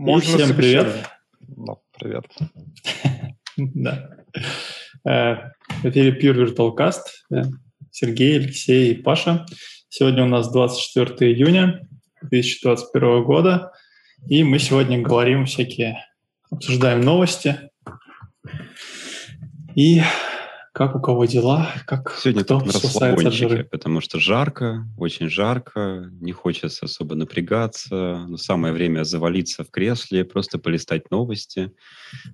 Можно всем привет. Да, привет. Да. Э, В эфире Pure Virtual Cast. Э, Сергей, Алексей и Паша. Сегодня у нас 24 июня 2021 года. И мы сегодня говорим всякие, обсуждаем новости. И как у кого дела, как Сегодня кто на расслабончике, потому что жарко, очень жарко, не хочется особо напрягаться, но самое время завалиться в кресле, просто полистать новости,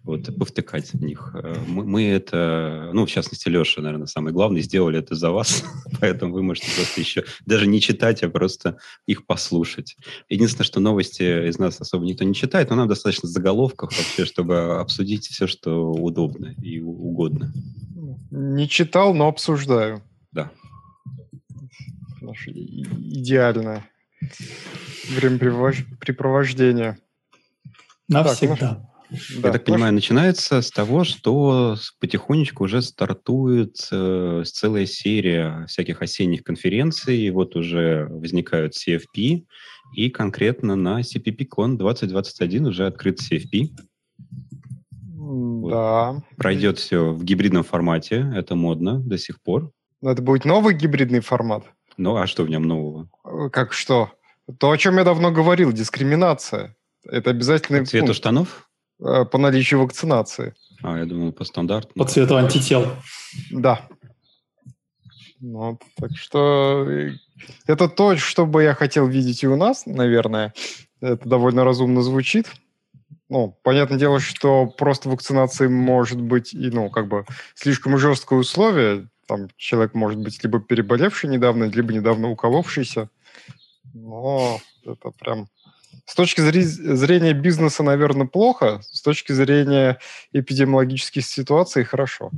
вот, повтыкать в них. Э, Мы, мы это, ну, в частности, Леша, наверное, самый главный, сделали это за вас, поэтому вы можете просто еще даже не читать, а просто их послушать. Единственное, что новости из нас особо никто не читает, но нам достаточно заголовков вообще, чтобы обсудить все, что удобно и угодно. Не читал, но обсуждаю. Да. Наше идеальное времяпрепровождение. Навсегда. Да, Я так понимаю, начинается с того, что потихонечку уже стартует э, целая серия всяких осенних конференций. И вот уже возникают CFP, и конкретно на CPP-Con 2021 уже открыт CFP. Да. Пройдет все в гибридном формате, это модно до сих пор. Но это будет новый гибридный формат. Ну, а что в нем нового? Э, Как что? То, о чем я давно говорил, дискриминация. Это обязательный По цвету пункт, штанов? э, по наличию вакцинации. А, я думал, по стандарту. По цвету антител. Да. Вот, так что э, это то, что бы я хотел видеть и у нас, наверное. Это довольно разумно звучит. Ну, понятное дело, что просто вакцинации может быть и, ну, как бы слишком жесткое условие. Там человек может быть либо переболевший недавно, либо недавно уколовшийся. Но это прям... С точки зрения бизнеса, наверное, плохо. С точки зрения эпидемиологических ситуаций хорошо.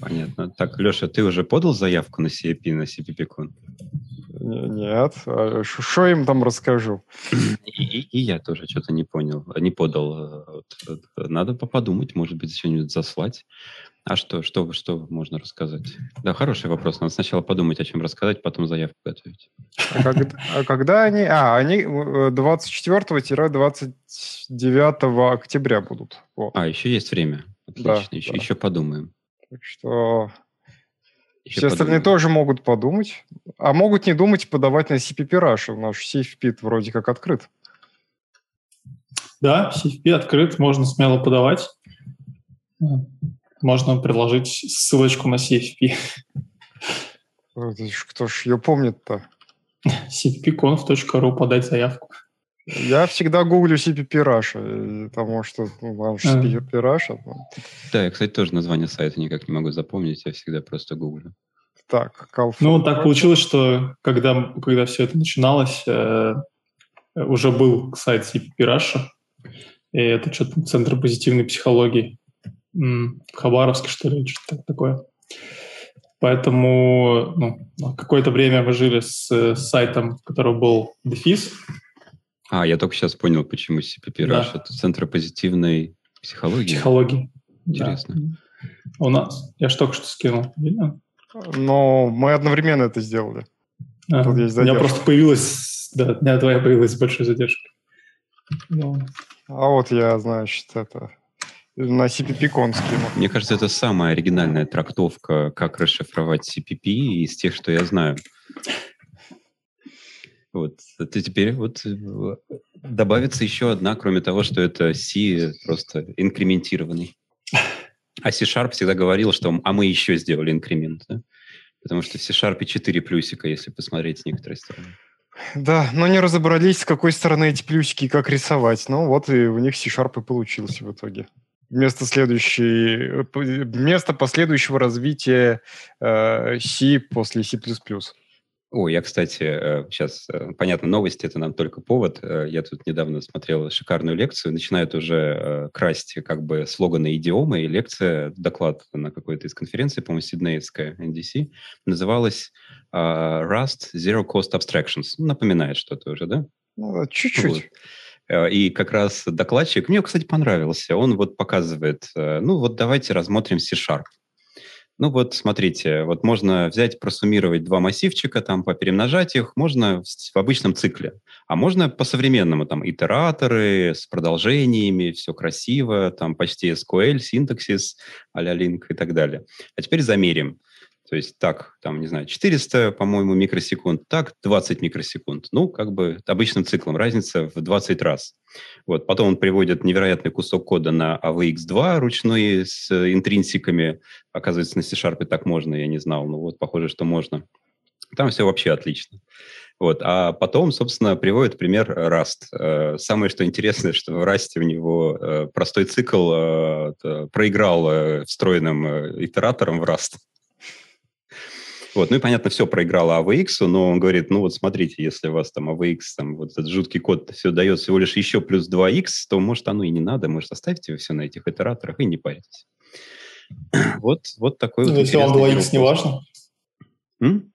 Понятно. Так, Леша, ты уже подал заявку на CFP, на CPP-Con? Не- Нет. Что им там расскажу? И, и- и я тоже что-то не понял, не подал. Э, э, Надо по- подумать, может быть, что-нибудь заслать. А что, что, что можно рассказать? Да, хороший вопрос. Надо сначала подумать, о чем рассказать, потом заявку готовить. А, когда- а когда они... А, они э, 24-29 октября будут. Вот. А, еще есть время. Да, Отлично, еще, да. еще подумаем. Так что Все остальные тоже могут подумать. А могут не думать и подавать на CPP Russia. Наш CFP вроде как открыт. Да, CFP открыт, можно смело подавать. Можно приложить ссылочку на CFP. Кто ж ее помнит-то? cfpconf.ru подать заявку. Я всегда гуглю CPP Russia, э, потому что ну, там же А. CPP Russia. ну. Да, я, кстати, тоже название сайта никак не могу запомнить, я всегда просто гуглю. Так, Калф- Ну, так получилось, что когда, когда все это начиналось, э, уже был сайт CPP Russia, и это что-то Центр позитивной психологии в Хабаровске, что ли, что-то такое. Поэтому ну, какое-то время мы жили с, с сайтом, у которого был дефис. А, я только сейчас понял, почему CPP Да. Rush. Это Центр позитивной психологии. Психологии. Интересно. Да. У нас. Я ж только что скинул. Видно? Но мы одновременно это сделали. Ага. Тут есть У меня задержка. просто появилась, да, дня твоя появилась с большой задержкой. Ну, А вот я, значит, это на CPP-кон скину. Мне кажется, это самая оригинальная трактовка, как расшифровать CPP из тех, что я знаю. Вот. Это теперь вот э, добавится еще одна, кроме того, что это C просто инкрементированный. А C-Sharp всегда говорил, что а мы еще сделали инкремент, да? Потому что в C-Sharp 4 плюсика, если посмотреть с некоторой стороны. Да, но не разобрались, с какой стороны эти плюсики и как рисовать. Ну вот и у них C-Sharp и получился в итоге. Вместо, следующей, э, вместо последующего развития э, C после C++. О, я, кстати, сейчас, понятно, новости – это нам только повод. Э, Я тут недавно смотрел шикарную лекцию. Начинают уже э, красть как бы слоганы идиомы, и лекция, доклад на какой-то из конференций, по-моему, Сиднейская, NDC, называлась э, Rust Zero Cost Abstractions. Ну, Напоминает что-то уже, да? Ну, чуть-чуть. Вот. Э, И как раз докладчик, мне, кстати, понравился. Он вот показывает, э, ну вот давайте рассмотрим C-Sharp. Ну вот, смотрите, вот можно взять, просуммировать два массивчика, там, поперемножать их, можно в, в обычном цикле. А можно по-современному, там, итераторы с продолжениями, все красиво, там, почти SQL, синтаксис, а-ля link и так далее. А теперь замерим. То есть так, там, не знаю, 400, по-моему, микросекунд, так 20 микросекунд. Ну, как бы обычным циклом, разница в 20 раз. Вот, потом он приводит невероятный кусок кода на AVX2 ручной с интринсиками. Оказывается, на C-Sharp так можно, я не знал. Ну вот, похоже, что можно. Там все вообще отлично. Вот. А потом, собственно, приводит пример Rust. Э, самое, что интересное, что в Rust у него э, простой цикл э, проиграл встроенным итератором в Rust. Вот, ну и, понятно, все проиграло AVX, но он говорит, ну вот смотрите, если у вас там AVX, там вот этот жуткий код все дает всего лишь еще плюс 2x, то, может, оно и не надо, может, оставьте все на этих итераторах и не паритесь. Вот, вот такой ну, вот Если вам 2x не важно? М?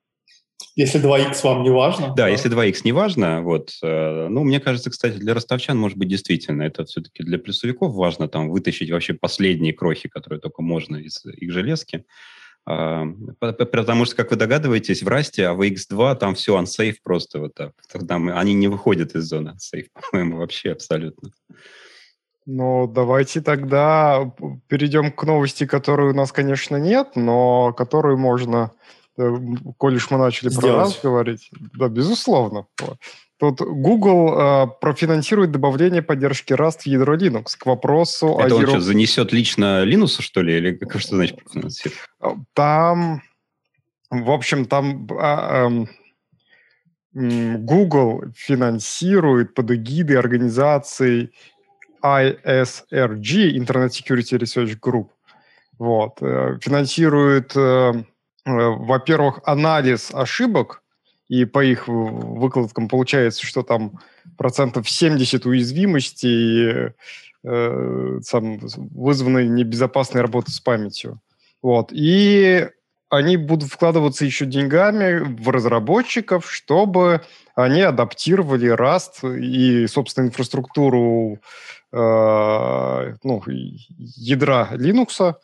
Если 2x вам не важно? Да, то... если 2x не важно, вот, э, ну, мне кажется, кстати, для ростовчан, может быть, действительно, это все-таки для плюсовиков важно там вытащить вообще последние крохи, которые только можно из их железки. А, потому что, как вы догадываетесь, в Расте, а в X2 там все unsafe просто вот так. Там они не выходят из зоны unsafe, по-моему, вообще абсолютно. Ну, давайте тогда перейдем к новости, которой у нас, конечно, нет, но которую можно, э, коль уж мы начали Сделать. про раз говорить, да, безусловно. Тут Google э, профинансирует добавление поддержки Rust в ядро Linux. К вопросу Это о он что, занесет лично Linux, что ли? Или что значит профинансирует? Там, в общем, там а, э, Google финансирует под эгидой организации ISRG, Internet Security Research Group. Вот. Э, финансирует, э, э, во-первых, анализ ошибок и по их выкладкам получается, что там процентов 70 уязвимости э, сам, вызваны небезопасной работой с памятью. Вот. И они будут вкладываться еще деньгами в разработчиков, чтобы они адаптировали Rust и, собственно, инфраструктуру э, ну, ядра Linux,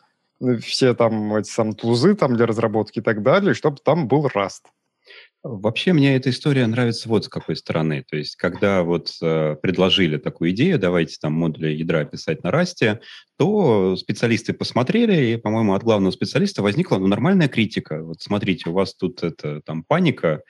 все там эти сам тузы там для разработки и так далее, чтобы там был Rust. Вообще мне эта история нравится вот с какой стороны. То есть, когда вот э, предложили такую идею, давайте там модули ядра писать на расте, то специалисты посмотрели, и, по-моему, от главного специалиста возникла ну, нормальная критика. Вот смотрите, у вас тут это там паника,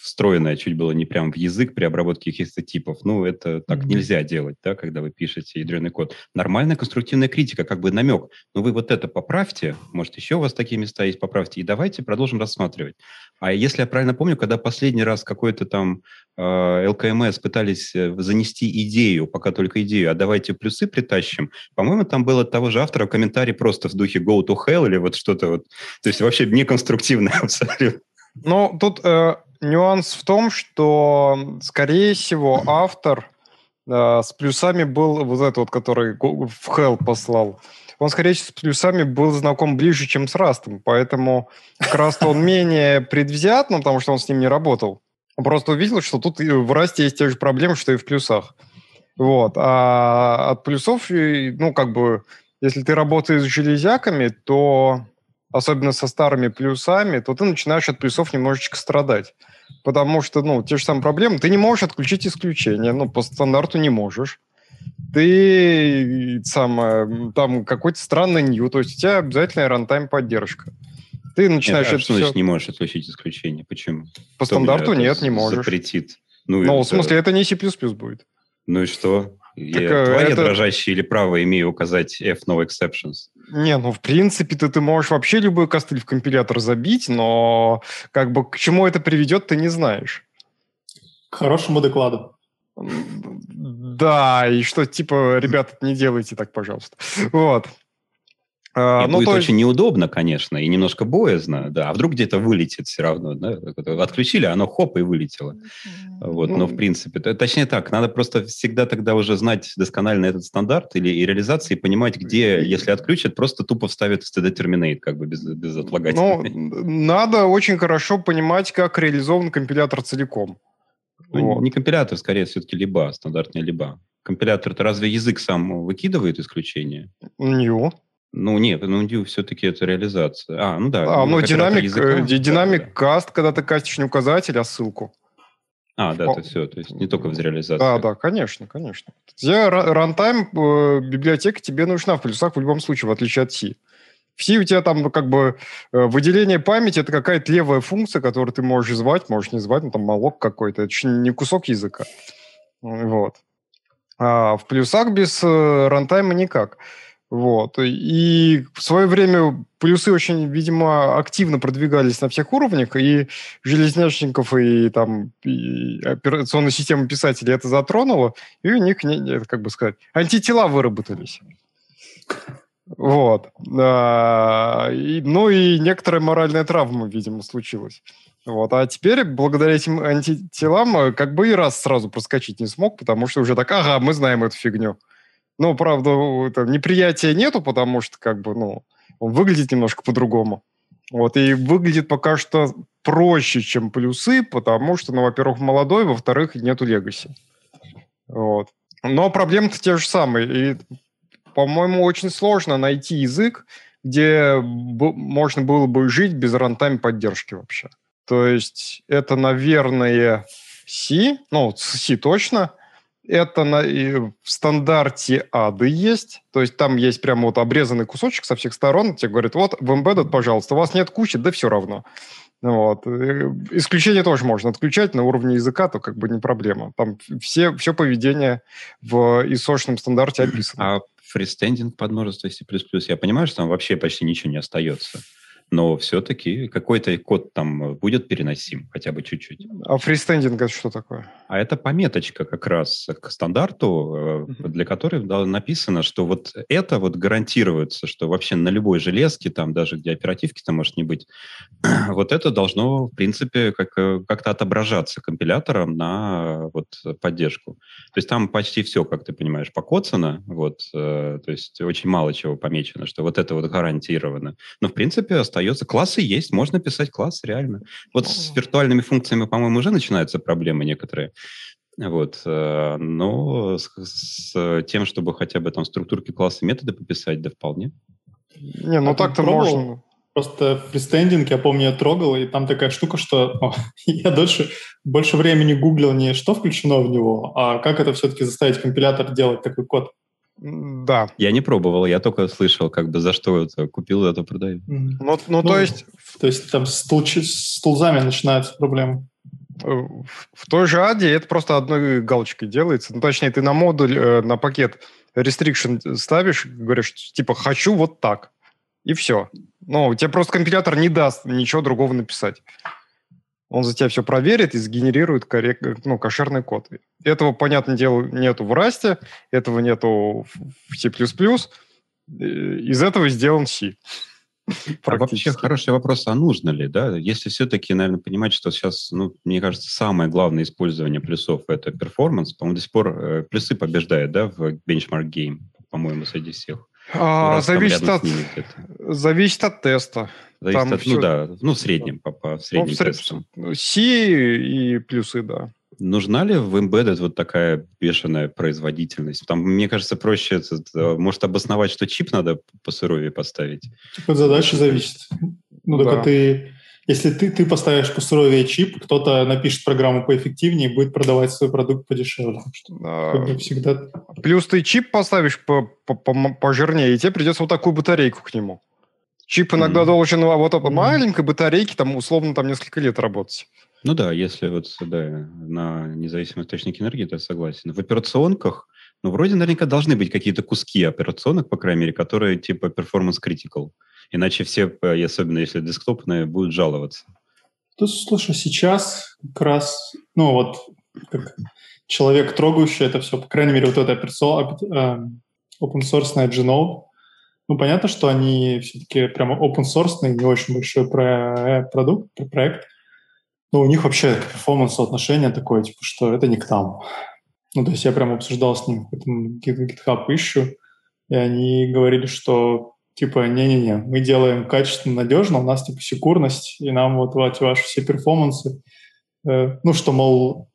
встроенная чуть было не прям в язык при обработке каких-то типов. Ну, это так mm-hmm. нельзя делать, да, когда вы пишете ядреный код. Нормальная конструктивная критика, как бы намек. Ну, вы вот это поправьте, может, еще у вас такие места есть, поправьте, и давайте продолжим рассматривать. А если я правильно помню, когда последний раз какой-то там э, ЛКМС пытались э, занести идею, пока только идею, а давайте плюсы притащим, по-моему, там был от того же автора комментарий просто в духе go to hell или вот что-то вот. То есть вообще неконструктивно абсолютно. Ну, тут э, нюанс в том, что, скорее всего, автор э, с плюсами был вот этот вот, который в Hell послал. Он, скорее всего, с плюсами был знаком ближе, чем с Растом, поэтому к Расту он менее предвзят, ну, потому что он с ним не работал. Он просто увидел, что тут в Расте есть те же проблемы, что и в плюсах. Вот. А от плюсов, ну, как бы, если ты работаешь с железяками, то особенно со старыми плюсами, то ты начинаешь от плюсов немножечко страдать. Потому что, ну, те же самые проблемы, ты не можешь отключить исключение, ну, по стандарту не можешь. Ты сам, там какой-то странный нью, то есть у тебя обязательная рантайм поддержка. Ты начинаешь... Нет, а что все... значит не можешь отключить исключение? Почему? По Кто стандарту нет, не можешь. Запретит. Ну, ну это... в смысле, это не C++ будет. Ну и что? Так, Я твои это... дрожащие или право имею указать F no exceptions? Не, ну, в принципе, ты, ты можешь вообще любой костыль в компилятор забить, но как бы к чему это приведет, ты не знаешь. К хорошему докладу. Да, и что, типа, ребята, не делайте так, пожалуйста. Вот. А, ну, будет очень неудобно, конечно, и немножко боязно, да. А вдруг где-то вылетит все равно, да? Отключили, оно хоп и вылетело. Вот, ну, но в принципе, точнее так, надо просто всегда тогда уже знать досконально этот стандарт или и реализации, и понимать, где, если отключат, просто тупо вставят std terminate, как бы без, без отлагательной. Ну, надо очень хорошо понимать, как реализован компилятор целиком. Ну, вот. Не компилятор, скорее все-таки либо, стандартная либо. Компилятор-то разве язык сам выкидывает исключение? Нью. Ну, нет, ну, все-таки это реализация. А, ну да. А, ну, динамик, э, динамик да, каст, когда ты кастишь не указатель, а ссылку. А, да, это все, то есть не только в реализации. Да, да, конечно, конечно. Тебе рантайм э, библиотека тебе нужна в плюсах в любом случае, в отличие от C. В C у тебя там как бы э, выделение памяти, это какая-то левая функция, которую ты можешь звать, можешь не звать, ну там молок какой-то, это не кусок языка. Вот. А в плюсах без рантайма никак. Вот. И в свое время плюсы очень, видимо, активно продвигались на всех уровнях, и железнячников, и там и операционной системы писателей это затронуло, и у них, как бы сказать, антитела выработались. Вот. А, и, ну и некоторая моральная травма, видимо, случилась. Вот. А теперь, благодаря этим антителам, как бы и раз сразу проскочить не смог, потому что уже так, ага, мы знаем эту фигню. Ну, правда, это, неприятия нету, потому что, как бы, ну, он выглядит немножко по-другому. Вот, и выглядит пока что проще, чем плюсы, потому что, ну, во-первых, молодой, во-вторых, нету легаси. Вот. Но проблемы-то те же самые. И, по-моему, очень сложно найти язык, где можно было бы жить без рантайм поддержки вообще. То есть это, наверное, C, ну, C точно, это на, и в стандарте ады есть, то есть там есть прямо вот обрезанный кусочек со всех сторон, тебе говорят, вот в embedded, пожалуйста, у вас нет кучи, да все равно. Вот. Исключение тоже можно отключать на уровне языка, то как бы не проблема. Там все, все поведение в исошном стандарте описано. А фристендинг под множество C++, я понимаю, что там вообще почти ничего не остается но все-таки какой-то код там будет переносим, хотя бы чуть-чуть. А фристендинг это что такое? А это пометочка как раз к стандарту, uh-huh. для которой да, написано, что вот это вот гарантируется, что вообще на любой железке, там даже где оперативки там может не быть, вот это должно, в принципе, как, э, как-то отображаться компилятором на вот поддержку. То есть там почти все, как ты понимаешь, покоцано, вот, э, то есть очень мало чего помечено, что вот это вот гарантировано. Но, в принципе, остается. Классы есть, можно писать класс, реально. Вот с виртуальными функциями, по-моему, уже начинаются проблемы некоторые. Вот. Э, но с, с тем, чтобы хотя бы там структурки класса методы пописать, да вполне. Не, ну а так-то можно. Просто фристендинг, я помню, я трогал, и там такая штука, что о, я дольше, больше времени гуглил не что включено в него, а как это все-таки заставить компилятор делать такой код. Да. Я не пробовал, я только слышал, как бы за что это купил, это продаю. Mm-hmm. Ну, ну, то есть... То есть там с, толч... с тулзами начинаются проблемы. Э, в той же аде это просто одной галочкой делается. Ну, точнее, ты на модуль, э, на пакет restriction ставишь, говоришь, типа, хочу вот так. И все. Ну, тебе просто компилятор не даст ничего другого написать. Он за тебя все проверит и сгенерирует коррект, ну, кошерный код. Этого, понятное дело, нету в Rust, этого нету в C++. Из этого сделан C. А вообще хороший вопрос, а нужно ли, да? Если все-таки, наверное, понимать, что сейчас, ну, мне кажется, самое главное использование плюсов – это перформанс. По-моему, до сих пор э, плюсы побеждают, да, в benchmark game, по-моему, среди всех. А, зависит, от, зависит от теста. Зависит Там от, все... ну да, ну в среднем, по, по средним ну, тестам. C и плюсы, да. Нужна ли в Embedded вот такая бешеная производительность? Там, мне кажется, проще, этот, э, может, обосновать, что чип надо по суровее поставить. Типа задача зависит. Ну, только да. ты, если ты, ты поставишь по суровее чип, кто-то напишет программу поэффективнее и будет продавать свой продукт подешевле. А, всегда... Плюс ты чип поставишь по, по, по, пожирнее, и тебе придется вот такую батарейку к нему. Чип иногда mm. должен а вот mm. маленькой батарейке, там, условно, там несколько лет работать. Ну да, если вот да, на независимый источник энергии, то я согласен. В операционках, ну, вроде наверняка должны быть какие-то куски операционок, по крайней мере, которые типа performance critical. Иначе все, э, особенно если десктопные, будут жаловаться. То, слушай, сейчас как раз, ну вот, как человек, трогающий это все, по крайней мере, вот это э, open source Genome, ну, понятно, что они все-таки прямо open source, не очень большой про э, продукт, проект, ну, у них вообще перформанс-соотношение такое, типа, что это не к нам. Ну, то есть я прям обсуждал с ним GitHub ищу, и они говорили, что типа, не-не-не, мы делаем качественно, надежно, у нас типа секурность, и нам вот, вот ваши все перформансы, э, ну, что, мол,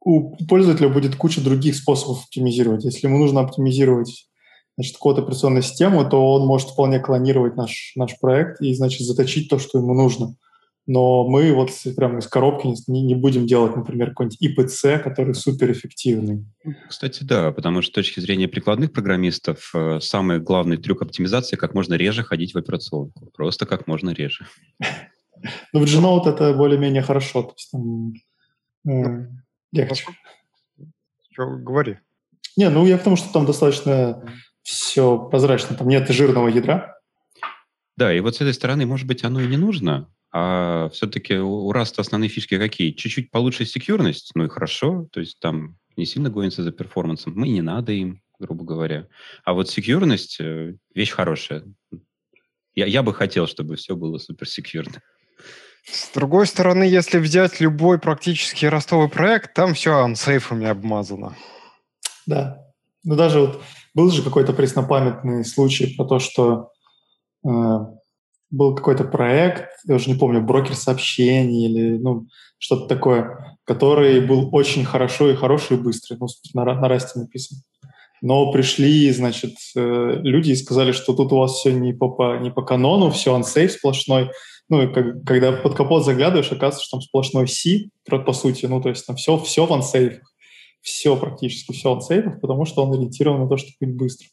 у пользователя будет куча других способов оптимизировать. Если ему нужно оптимизировать значит, код операционной системы, то он может вполне клонировать наш, наш проект и, значит, заточить то, что ему нужно. Но мы вот прямо из коробки не, не будем делать, например, какой-нибудь ИПЦ, который суперэффективный. Кстати, да, потому что с точки зрения прикладных программистов э, самый главный трюк оптимизации – как можно реже ходить в операционку. Просто как можно реже. Ну, в Gnote это более-менее хорошо. То есть там э, легче. Что, говори. Не, ну я к тому, что там достаточно все прозрачно, там нет жирного ядра. Да, и вот с этой стороны, может быть, оно и не нужно, а все-таки у Rust основные фишки какие? Чуть-чуть получше секьюрность, ну и хорошо, то есть там не сильно гонится за перформансом, мы не надо им, грубо говоря. А вот секьюрность э, – вещь хорошая. Я, я бы хотел, чтобы все было супер секьюрно. С другой стороны, если взять любой практически ростовый проект, там все ансейфами обмазано. Да. Ну, даже вот был же какой-то преснопамятный случай про то, что э, был какой-то проект, я уже не помню, брокер сообщений или ну, что-то такое, который был очень хорошо и хороший и быстрый, ну, на, на расте написан. Но пришли, значит, э, люди и сказали, что тут у вас все не по, не по канону, все ансейф сплошной, ну, и как, когда под капот заглядываешь, оказывается, что там сплошной C, по сути, ну, то есть там все, все в ансейфах, все практически все ансейфах, потому что он ориентирован на то, чтобы быть быстрым.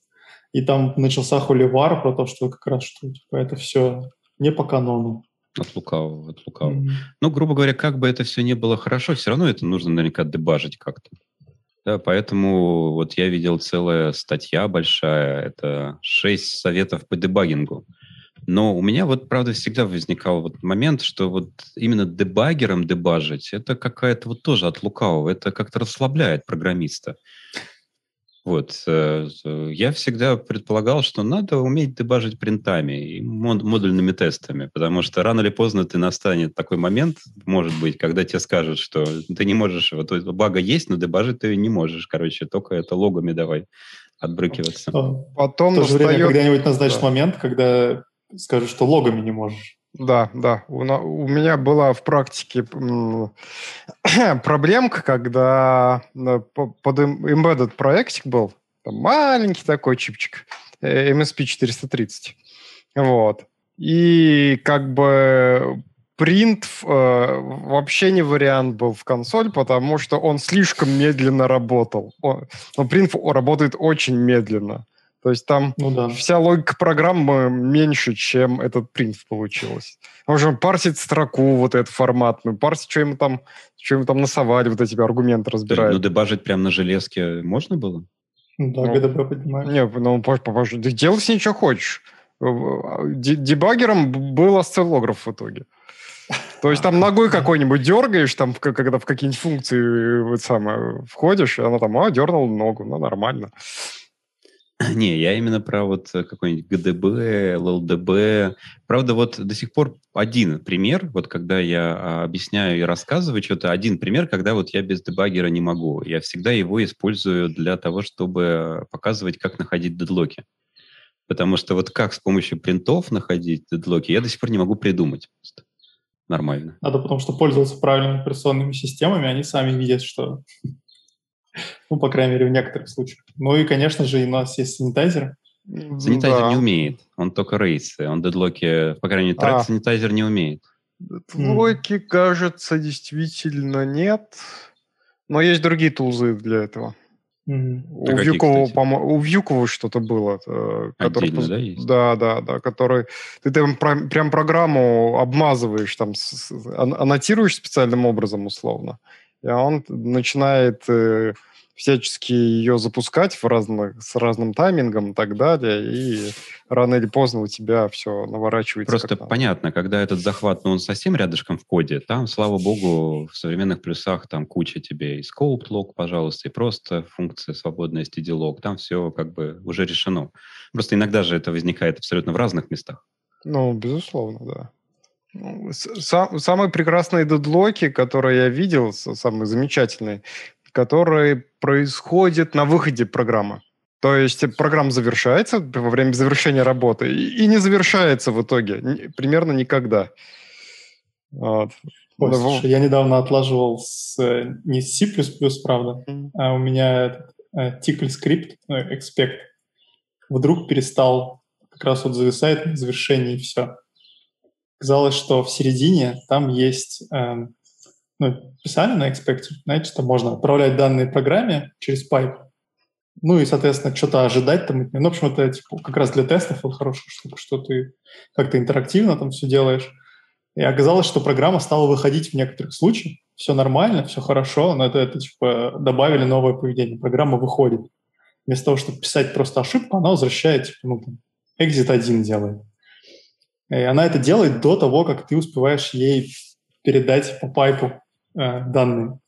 И там начался холивар про то, что как раз что типа, это все не по канону. От лукавого, от лукавого. Mm-hmm. Ну, грубо говоря, как бы это все не было хорошо, все равно это нужно наверняка дебажить как-то. Да, поэтому вот я видел целая статья большая, это шесть советов по дебагингу. Но у меня вот, правда, всегда возникал вот момент, что вот именно дебагером дебажить, это какая-то вот тоже от лукавого, это как-то расслабляет программиста. Вот. Э, я всегда предполагал, что надо уметь дебажить принтами и мод- модульными тестами, потому что рано или поздно ты настанет такой момент, может быть, когда тебе скажут, что ты не можешь, вот бага есть, но дебажить ты не можешь, короче, только это логами давай отбрыкиваться. Потом в то же время когда-нибудь назначит да. момент, когда скажешь, что логами не можешь. Да, да. У, у меня была в практике проблемка, когда под embedded проектик был, там маленький такой чипчик, э, MSP 430. Вот. И как бы принт э, вообще не вариант был в консоль, потому что он слишком медленно работал. Он, но принт работает очень медленно. То есть там ну, да. вся логика программы меньше, чем этот принт получилось. Можно парсить строку вот эту форматную, парсить, что ему там, что ему там насовали, вот эти аргументы разбирать. Ну, дебажить прямо на железке можно было? Ну да, ну, ГДБ поднимаешь. Не, ну, попозже. Ты делай с ним, что хочешь. Дебаггером был осциллограф в итоге. То есть там ногой какой-нибудь дергаешь, там, когда в какие-нибудь функции вот самое входишь, и она там, а, дернул ногу, ну, нормально. Не, я именно про вот э, какой-нибудь ГДБ, ЛЛДБ. Правда, вот до сих пор один пример, вот когда я а, объясняю и рассказываю что-то, один пример, когда вот я без дебаггера не могу. Я всегда его использую для того, чтобы показывать, как находить дедлоки. Потому что вот как с помощью принтов находить дедлоки, я до сих пор не могу придумать. Просто. Нормально. Надо потому что пользоваться правильными операционными системами, они сами видят, что ну, по крайней мере, в некоторых случаях. Ну и, конечно же, у нас есть санитайзер. Санитайзер да. не умеет, он только рейсы, он дедлоки, по крайней мере, трек а. санитайзер не умеет. Дедлоки, mm. кажется, действительно нет, но есть другие тулзы для этого. Mm-hmm. У, а Вьюкова, у Вьюкова что-то было. Э, который, Отдельно, да, есть? Да, да, да, который... Ты там прям программу обмазываешь, там, с, аннотируешь специальным образом, условно, и он начинает э, всячески ее запускать в разных, с разным таймингом и так далее, и рано или поздно у тебя все наворачивается. Просто понятно, когда этот захват, ну, он совсем рядышком в коде, там, слава богу, в современных плюсах там куча тебе и scope log, пожалуйста, и просто функция свободная std log, там все как бы уже решено. Просто иногда же это возникает абсолютно в разных местах. Ну, безусловно, да. Ну, сам, самые прекрасные дедлоки, которые я видел, самые замечательные, которые происходят на выходе программы. То есть программа завершается во время завершения работы и не завершается в итоге примерно никогда. Вот. Ой, да, слушай, я недавно отлаживал с, не с C++, правда, а у меня tickle скрипт, ну, expect, вдруг перестал, как раз вот зависает на завершении и все. Казалось, что в середине там есть, э, ну, писали на Expector, знаете, что можно отправлять данные программе через пайп, ну и, соответственно, что-то ожидать там. Ну, в общем, это типа, как раз для тестов вот хорошая штука, что ты как-то интерактивно там все делаешь. И оказалось, что программа стала выходить в некоторых случаях. Все нормально, все хорошо, но это, это типа добавили новое поведение. Программа выходит. Вместо того, чтобы писать просто ошибку, она возвращает, типа, ну, там, exit 1 делает. И она это делает до того, как ты успеваешь ей передать по пайпу э, данные.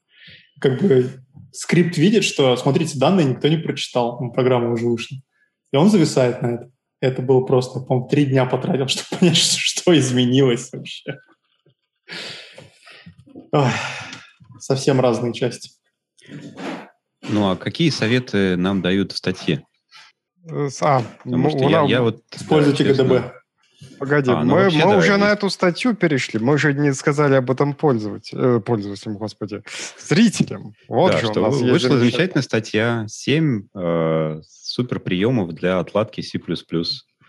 Как бы скрипт видит, что, смотрите, данные никто не прочитал, ну, программа уже вышла. И он зависает на это. Это было просто, по-моему, три дня потратил, чтобы понять, что, что изменилось вообще. Ой, совсем разные части. Ну, а какие советы нам дают в статье? А, Потому что я, я вот... Используйте да, ГДБ. Погоди, а, ну, мы, мы да, уже есть. на эту статью перешли, мы уже не сказали об этом пользователям, э, пользователям, господи, зрителям. Вот да, же что у нас вышла замечательная статья, 7 э, суперприемов для отладки C++.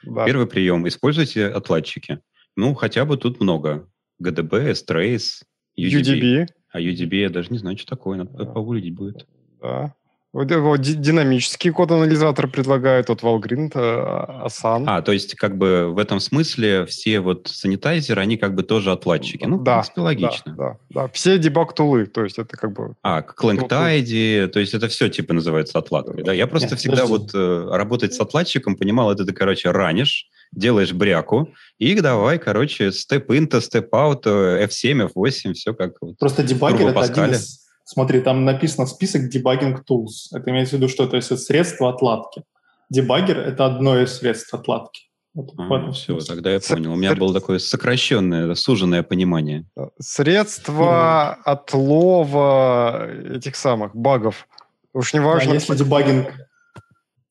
Да. Первый прием, используйте отладчики. Ну, хотя бы тут много. GDB, Strace, UDB. UDB. А UDB я даже не знаю, что такое, надо да. погуглить будет. Да. Вот, вот динамический код-анализатор предлагают от Valgrind, Asan. А, то есть как бы в этом смысле все вот санитайзеры, они как бы тоже отладчики. Ну, да, в принципе, логично. Да, да, да. Все дебаг-тулы, то есть это как бы... А, Clanktidy, то есть это все типа называется отладкой, да? Я просто Нет, всегда подожди. вот э, работать с отладчиком понимал, это ты, короче, ранишь, делаешь бряку, и давай, короче, степ-инта, степ-аут, F7, F8, все как... Просто дебаггер — это один из Смотри, там написано список дебагинг tools. Это имеется в виду, что это, это средство отладки. Дебаггер — это одно из средств отладки. Вот, а, все, тогда я понял. У меня было такое сокращенное, суженное понимание. Средства отлова этих самых багов. Уж не важно. Да, если дебагинг,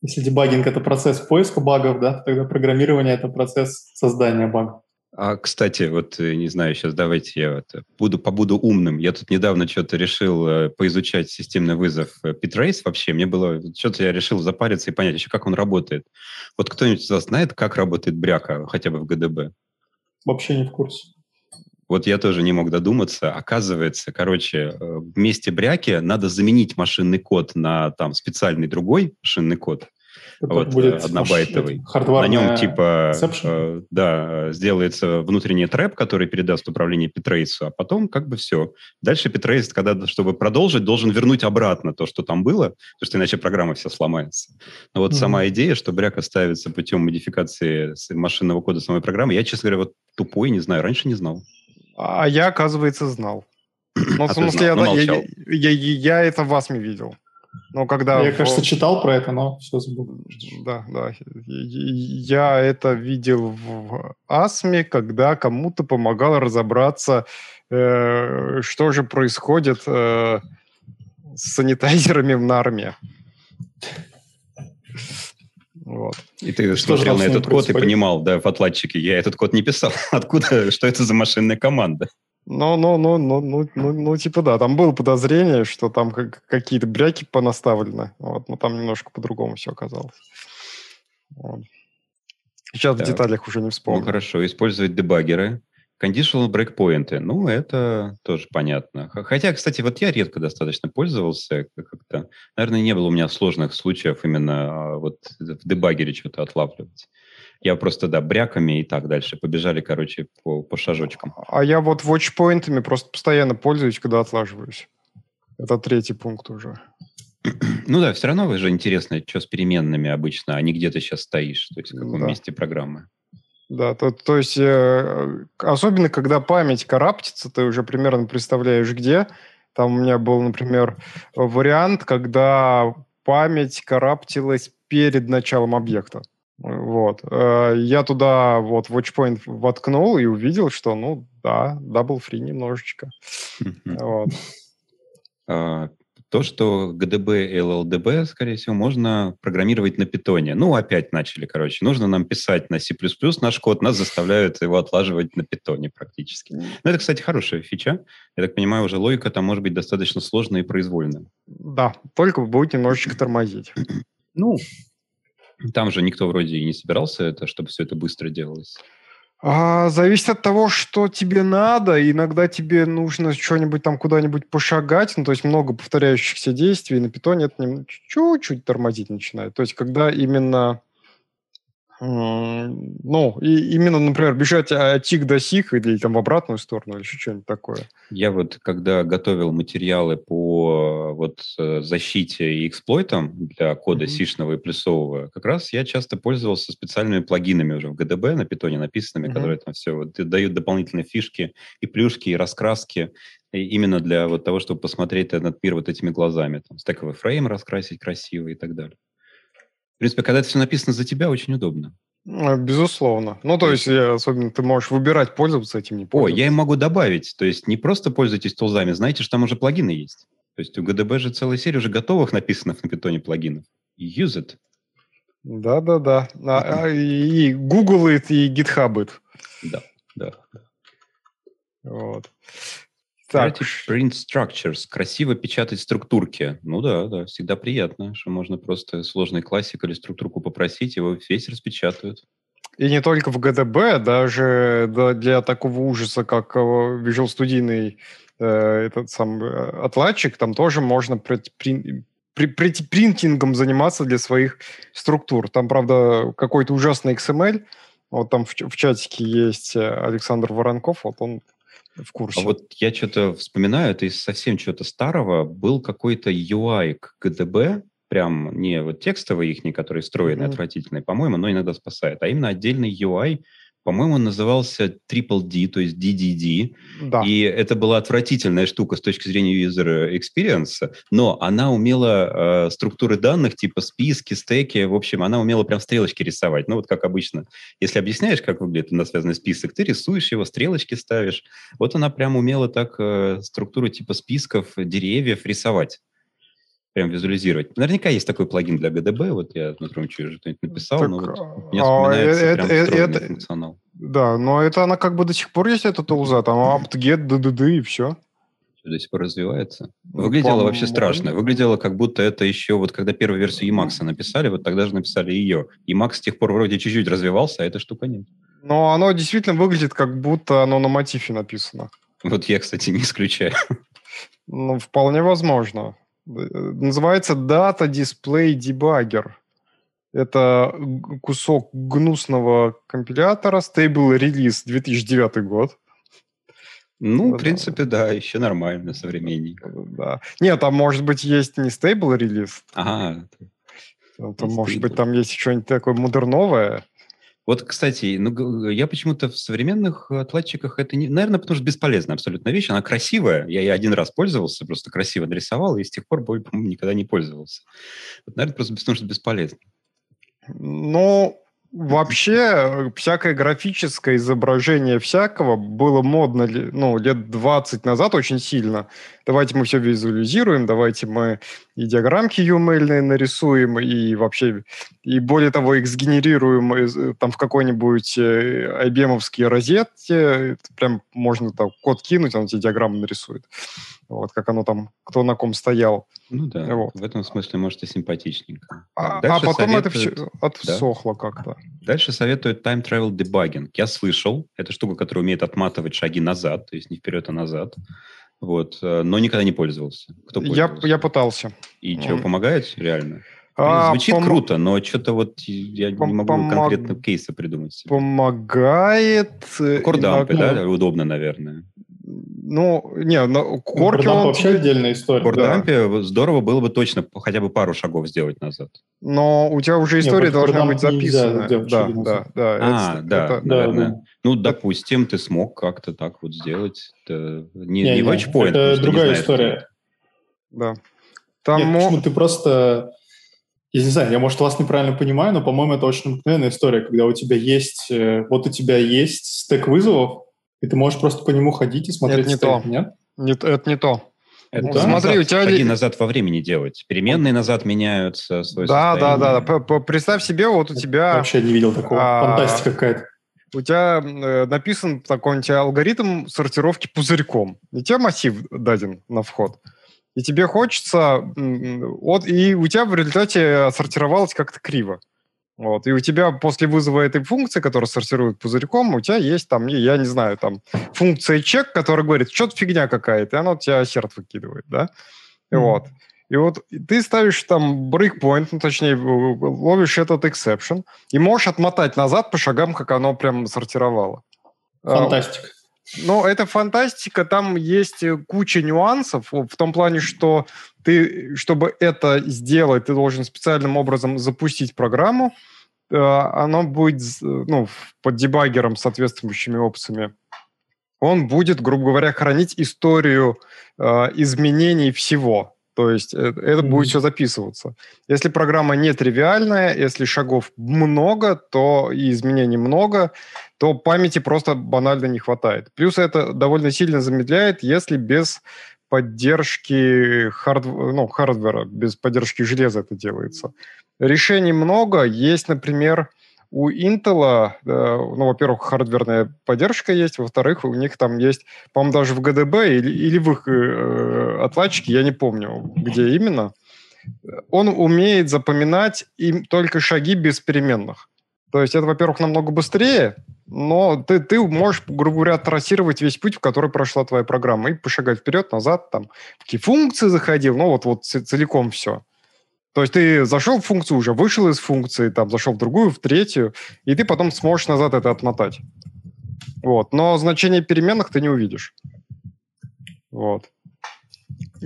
если дебагинг — это процесс поиска багов, да, тогда программирование — это процесс создания багов. А, кстати, вот э, не знаю, сейчас давайте я вот э, буду, побуду умным. Я тут недавно что-то решил э, поизучать системный вызов Pitrace вообще. Мне было, что-то я решил запариться и понять еще, как он работает. Вот кто-нибудь из вас знает, как работает бряка хотя бы в ГДБ? Вообще не в курсе. Вот я тоже не мог додуматься. Оказывается, короче, вместе бряки надо заменить машинный код на там специальный другой машинный код вот, будет однобайтовый. На нем типа э, да, сделается внутренний трэп, который передаст управление Питрейсу, а потом как бы все. Дальше Питрейс, когда, чтобы продолжить, должен вернуть обратно то, что там было, потому что иначе программа вся сломается. Но вот mm-hmm. сама идея, что бряка ставится путем модификации машинного кода самой программы, я, честно говоря, вот тупой, не знаю, раньше не знал. А я, оказывается, знал. Ну, а в смысле, знал, я, я, я, я, я это в вас не видел. Но когда... Я, в... кажется, читал про это, но все забыл. Да, да. Я это видел в АСМе, когда кому-то помогал разобраться, э, что же происходит э, с санитайзерами в Нарме. Вот. И ты что смотрел на этот код и понимал, да, в отладчике, я этот код не писал. Откуда, что это за машинная команда? Ну, ну, ну, ну, ну, ну, ну, типа да, там было подозрение, что там как, какие-то бряки понаставлены, вот, но там немножко по-другому все оказалось. Вот. Сейчас да. в деталях уже не вспомню. Ну, хорошо, использовать дебаггеры. Conditional breakpoint. Ну, это тоже понятно. Хотя, кстати, вот я редко достаточно пользовался как-то. Наверное, не было у меня сложных случаев именно а, вот в дебаггере что-то отлавливать. Я просто, да, бряками и так дальше. Побежали, короче, по, по шажочкам. А я вот watchpointами просто постоянно пользуюсь, когда отлаживаюсь. Это третий пункт уже. Ну да, все равно же интересно, что с переменными обычно, а не где ты сейчас стоишь, то есть в каком да. месте программы. Да, то, то есть э, особенно когда память караптится, ты уже примерно представляешь, где. Там у меня был, например, вариант, когда память караптилась перед началом объекта. Вот. Э, я туда вот Watchpoint воткнул и увидел, что, ну, да, double free немножечко. Вот. А, то, что GDB и LLDB, скорее всего, можно программировать на питоне. Ну, опять начали, короче. Нужно нам писать на C++ наш код, нас заставляют его отлаживать на питоне практически. Но это, кстати, хорошая фича. Я так понимаю, уже логика там может быть достаточно сложная и произвольная. Да, только будет немножечко тормозить. Ну, Там же никто вроде и не собирался это, чтобы все это быстро делалось. А, зависит от того, что тебе надо. Иногда тебе нужно что-нибудь там куда-нибудь пошагать. Ну, то есть много повторяющихся действий. На питоне это чуть-чуть тормозить начинает. То есть когда именно ну, и именно, например, бежать от тик до сих или там в обратную сторону или еще что-нибудь такое. Я вот, когда готовил материалы по вот э, защите и эксплойтам для кода mm-hmm. сишного и плюсового, как раз я часто пользовался специальными плагинами уже в GDB на питоне написанными, mm-hmm. которые там все вот, дают дополнительные фишки и плюшки, и раскраски, и именно для вот того, чтобы посмотреть этот мир вот этими глазами. Там стековый фрейм раскрасить красиво и так далее. В принципе, когда это все написано за тебя, очень удобно. А, безусловно. Ну, то есть, особенно ты можешь выбирать, пользоваться этим, не пользоваться. О, я им могу добавить. То есть, не просто пользуйтесь тулзами, знаете, что там уже плагины есть. То есть, у GDB же целая серия уже готовых написанных на питоне плагинов. Use it. Да-да-да. А, а, и Google it, и GitHub it. Да, да. Вот. Так. Print structures. Красиво печатать структурки. Ну да, да, всегда приятно, что можно просто сложный классик или структурку попросить, его весь распечатают. И не только в GDB, даже для такого ужаса, как э, Visual Studio э, этот сам э, отладчик, там тоже можно при, при, при, принтингом заниматься для своих структур. Там, правда, какой-то ужасный XML. Вот там в, в чатике есть Александр Воронков, вот он в курсе. А вот я что-то вспоминаю, это из совсем чего-то старого, был какой-то UI к ГДБ, прям не вот текстовый их, который встроенный, mm-hmm. отвратительный, по-моему, но иногда спасает, а именно отдельный UI по-моему, он назывался Triple D, то есть DDD. Да. И это была отвратительная штука с точки зрения user experience, но она умела э, структуры данных, типа списки, стеки, в общем, она умела прям стрелочки рисовать. Ну, вот как обычно. Если объясняешь, как выглядит на связанный список, ты рисуешь его, стрелочки ставишь. Вот она прям умела так э, структуру типа списков, деревьев рисовать прям визуализировать. Наверняка есть такой плагин для GDB, вот я на Тромчу уже кто-нибудь написал, так, но вот мне вспоминается это, прям это, это, функционал. Да, но это она как бы до сих пор есть, эта тулза, там apt-get, ddd и все. До сих пор развивается. Ну, Выглядело вообще страшно. Выглядело, как будто это еще, вот когда первую версию Emacs написали, вот тогда же написали ее. Emacs с тех пор вроде чуть-чуть развивался, а эта штука нет. Но оно действительно выглядит, как будто оно на мотиве написано. Вот я, кстати, не исключаю. Ну, вполне возможно. Называется Data Display Debugger. Это кусок гнусного компилятора Stable Release 2009 год. Ну, да, в принципе, да, еще нормально, современненько. Да. Нет, там, может быть, есть не Stable Release. Ага. Там, может быть, там есть что-нибудь такое модерновое. Вот, кстати, ну, я почему-то в современных отладчиках это не... Наверное, потому что бесполезная абсолютно вещь. Она красивая. Я ей один раз пользовался, просто красиво нарисовал, и с тех пор, по-моему, никогда не пользовался. Вот, наверное, просто потому что бесполезно. Ну, Вообще, э, всякое графическое изображение всякого было модно ну, лет 20 назад очень сильно. Давайте мы все визуализируем, давайте мы и диаграммки UML нарисуем, и вообще, и более того, их сгенерируем э, там в какой-нибудь IBM-овский э, розетке. Прям можно там код кинуть, он эти диаграммы нарисует. Вот, как оно там, кто на ком стоял. Ну да, вот. в этом смысле, может, и симпатичненько. А, а потом советуют... это все отсохло да? как-то. Дальше советуют time travel debugging. Я слышал, это штука, которая умеет отматывать шаги назад, то есть не вперед, а назад. Вот, э, но никогда не пользовался. Кто пользовался? Я, я пытался. И что, помогает реально? А, Звучит пом... круто, но что-то вот я пом- не могу помог... конкретно кейса придумать. Себе. Помогает. Кордампы, иногда... да? Удобно, наверное. Ну, не, но Корки он... вообще отдельная история. В Кордампе да. здорово было бы точно хотя бы пару шагов сделать назад. Но у тебя уже история Нет, должна быть записана. Да, да, да. А, это, да, это, наверное. Да, Ну, допустим, ты смог как-то так вот сделать. Это не, не, не, не watchpoint, Это другая история. Да. Там Нет, почему ты просто... Я не знаю, я, может, вас неправильно понимаю, но, по-моему, это очень обыкновенная история, когда у тебя есть... Э, вот у тебя есть стек вызовов, и ты можешь просто по нему ходить и смотреть нет, не стейк, то. нет? Нет, это не то. Это ну, смотри, назад, у тебя шаги назад во времени делать. Переменные назад меняются. Свое да, состояние. да, да. Представь себе, вот у тебя... Вообще не видел такого. А, Фантастика какая-то. У тебя э, написан такой у тебя алгоритм сортировки пузырьком. И тебе массив даден на вход. И тебе хочется... Вот, и у тебя в результате сортировалось как-то криво. Вот. И у тебя после вызова этой функции, которая сортирует пузырьком, у тебя есть там, я не знаю, там функция чек, которая говорит, что-то фигня какая-то, и она у тебя серт выкидывает, да? И mm-hmm. вот. И вот ты ставишь там breakpoint, ну, точнее, ловишь этот exception, и можешь отмотать назад по шагам, как оно прям сортировало. А, Фантастика. Ну, это фантастика, там есть куча нюансов в том плане, что ты, чтобы это сделать, ты должен специальным образом запустить программу, э, оно будет ну, под дебаггером с соответствующими опциями. Он будет, грубо говоря, хранить историю э, изменений всего. То есть э, это, mm-hmm. будет все записываться. Если программа не тривиальная, если шагов много, то и изменений много, то памяти просто банально не хватает. Плюс это довольно сильно замедляет, если без поддержки хард... ну, хардвера, без поддержки железа это делается. Решений много. Есть, например, у Intel, э, ну, во-первых, хардверная поддержка есть, во-вторых, у них там есть, по-моему, даже в GDB или, или в их э, отладчике, я не помню, где именно, он умеет запоминать им только шаги без переменных. То есть это, во-первых, намного быстрее, но ты, ты можешь, грубо говоря, трассировать весь путь, в который прошла твоя программа, и пошагать вперед, назад, там, какие функции заходил, ну, вот, вот целиком все. То есть ты зашел в функцию уже, вышел из функции, там, зашел в другую, в третью, и ты потом сможешь назад это отмотать. Вот. Но значение переменных ты не увидишь. Вот.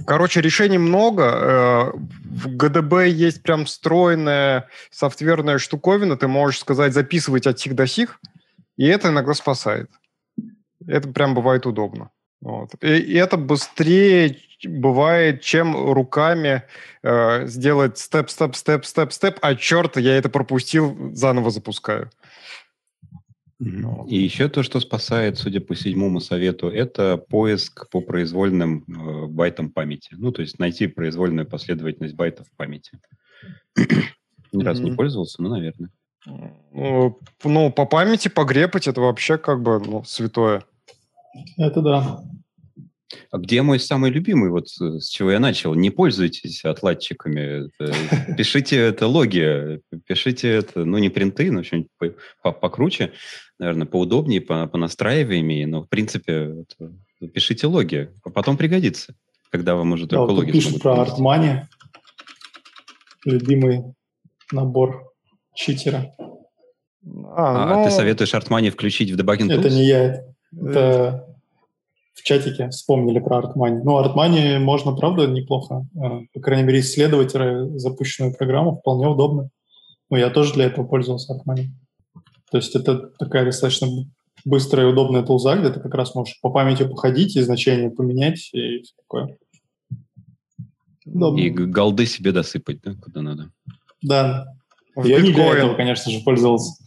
Короче, решений много. Э, в ГДБ есть прям встроенная софтверная штуковина. Ты можешь сказать записывать от сих до сих, и это иногда спасает. Это прям бывает удобно. Вот. И, это быстрее бывает, чем руками э, сделать степ, степ, степ, степ, степ, а черт, я это пропустил, заново запускаю. И еще то, что спасает, судя по седьмому совету, это поиск по произвольным э, байтам памяти. Ну, то есть найти произвольную последовательность байтов в памяти. Ни разу не пользовался, но, наверное. Ну, ну, по памяти погрепать это вообще как бы ну, святое. Это да. А где мой самый любимый, вот с чего я начал? Не пользуйтесь отладчиками. Это, пишите это логи, пишите это, ну, не принты, но что-нибудь покруче, наверное, поудобнее, по, понастраиваемее, но, в принципе, это, пишите логи, а потом пригодится, когда вам уже только да, логи пишет про ArtMoney, любимый набор читера. А, а но... ты советуешь ArtMoney включить в Debugging Tools? Это не я, это в чатике вспомнили про ArtMoney. Ну, ArtMoney можно, правда, неплохо. Э, по крайней мере, исследовать запущенную программу вполне удобно. Ну, я тоже для этого пользовался ArtMoney. То есть это такая достаточно быстрая и удобная тулза, где ты как раз можешь по памяти походить и значения поменять и все такое. Удобно. И голды себе досыпать, да, куда надо. Да. В я не для этого, конечно же, пользовался.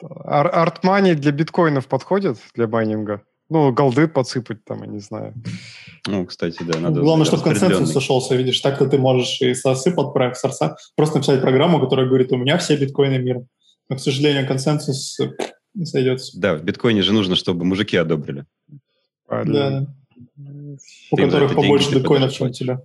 Артмани для биткоинов подходит, для майнинга? Ну, голды подсыпать там, я не знаю. Ну, кстати, да, надо... Главное, чтобы консенсус сошелся, видишь. Так-то ты можешь и сосып отправить, сорса, просто написать программу, которая говорит, у меня все биткоины мира. Но, к сожалению, консенсус не сойдется. Да, в биткоине же нужно, чтобы мужики одобрили. Да, да. У которых побольше биткоинов, чем у тебя.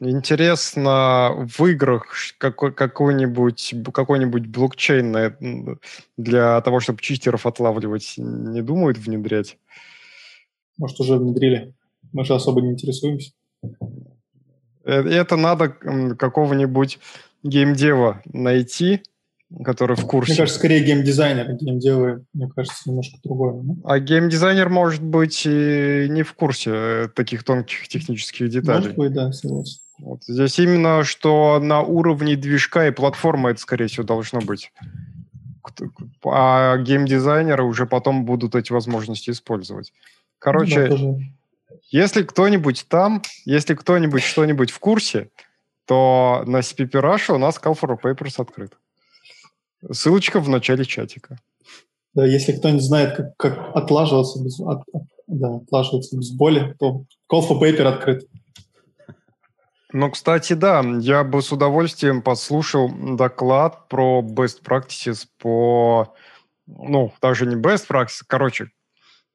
Интересно, в играх какой, какой-нибудь, какой-нибудь блокчейн для того, чтобы читеров отлавливать, не думают внедрять? Может, уже внедрили. Мы же особо не интересуемся. Э, это надо какого-нибудь геймдева найти, который в курсе. Мне кажется, скорее геймдизайнер. Геймдевы, мне кажется, немножко другое. Ну. А геймдизайнер может быть и не в курсе э, таких тонких технических деталей. Может быть, да, согласен. Вот. Здесь именно, что на уровне движка и платформы это, скорее всего, должно быть. А геймдизайнеры уже потом будут эти возможности использовать. Короче, да, если кто-нибудь там, если кто-нибудь что-нибудь в курсе, то на CPP Russia у нас Call for Papers открыт. Ссылочка в начале чатика. Да, если кто-нибудь знает, как, как отлаживаться без, от, да, отлаживаться без боли, то Call for Paper открыт. Ну, кстати, да, я бы с удовольствием послушал доклад про best practices по... Ну, даже не best practices, короче,